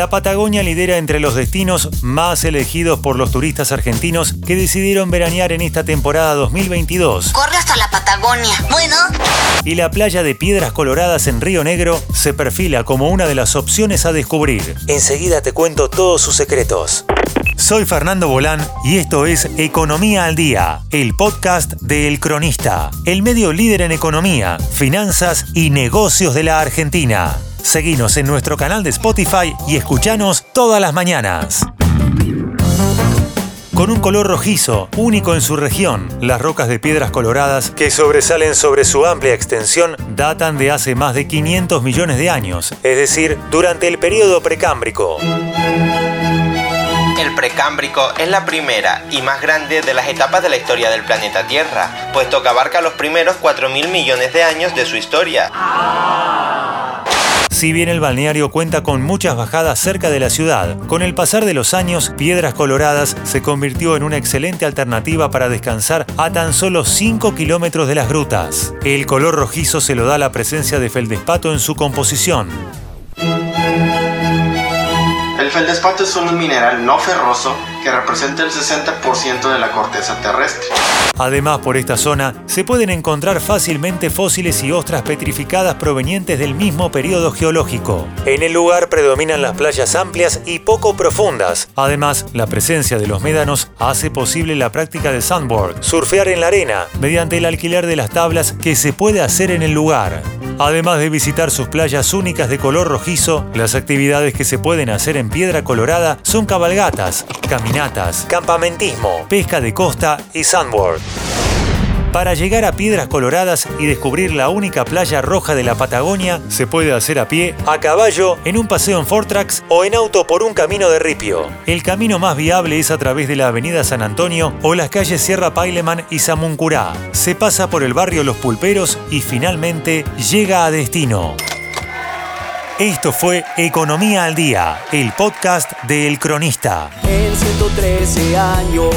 La Patagonia lidera entre los destinos más elegidos por los turistas argentinos que decidieron veranear en esta temporada 2022. Corre hasta la Patagonia. Bueno. Y la playa de Piedras Coloradas en Río Negro se perfila como una de las opciones a descubrir. Enseguida te cuento todos sus secretos. Soy Fernando Bolán y esto es Economía al Día, el podcast de El Cronista, el medio líder en economía, finanzas y negocios de la Argentina. Seguinos en nuestro canal de Spotify y escuchanos todas las mañanas. Con un color rojizo, único en su región, las rocas de piedras coloradas que sobresalen sobre su amplia extensión datan de hace más de 500 millones de años, es decir, durante el periodo precámbrico. El precámbrico es la primera y más grande de las etapas de la historia del planeta Tierra, puesto que abarca los primeros 4.000 millones de años de su historia. Si bien el balneario cuenta con muchas bajadas cerca de la ciudad, con el pasar de los años, Piedras Coloradas se convirtió en una excelente alternativa para descansar a tan solo 5 kilómetros de las grutas. El color rojizo se lo da la presencia de feldespato en su composición. El feldespato es un mineral no ferroso que representa el 60% de la corteza terrestre. Además, por esta zona se pueden encontrar fácilmente fósiles y ostras petrificadas provenientes del mismo periodo geológico. En el lugar predominan las playas amplias y poco profundas. Además, la presencia de los médanos hace posible la práctica de sandboard, surfear en la arena, mediante el alquiler de las tablas que se puede hacer en el lugar. Además de visitar sus playas únicas de color rojizo, las actividades que se pueden hacer en Piedra Colorada son cabalgatas, caminatas, campamentismo, pesca de costa y sandboard. Para llegar a Piedras Coloradas y descubrir la única playa roja de la Patagonia, se puede hacer a pie, a caballo, en un paseo en Fortrax o en auto por un camino de ripio. El camino más viable es a través de la Avenida San Antonio o las calles Sierra Paileman y Samuncurá. Se pasa por el barrio Los Pulperos y finalmente llega a destino. Esto fue Economía al Día, el podcast de El Cronista. En 113 años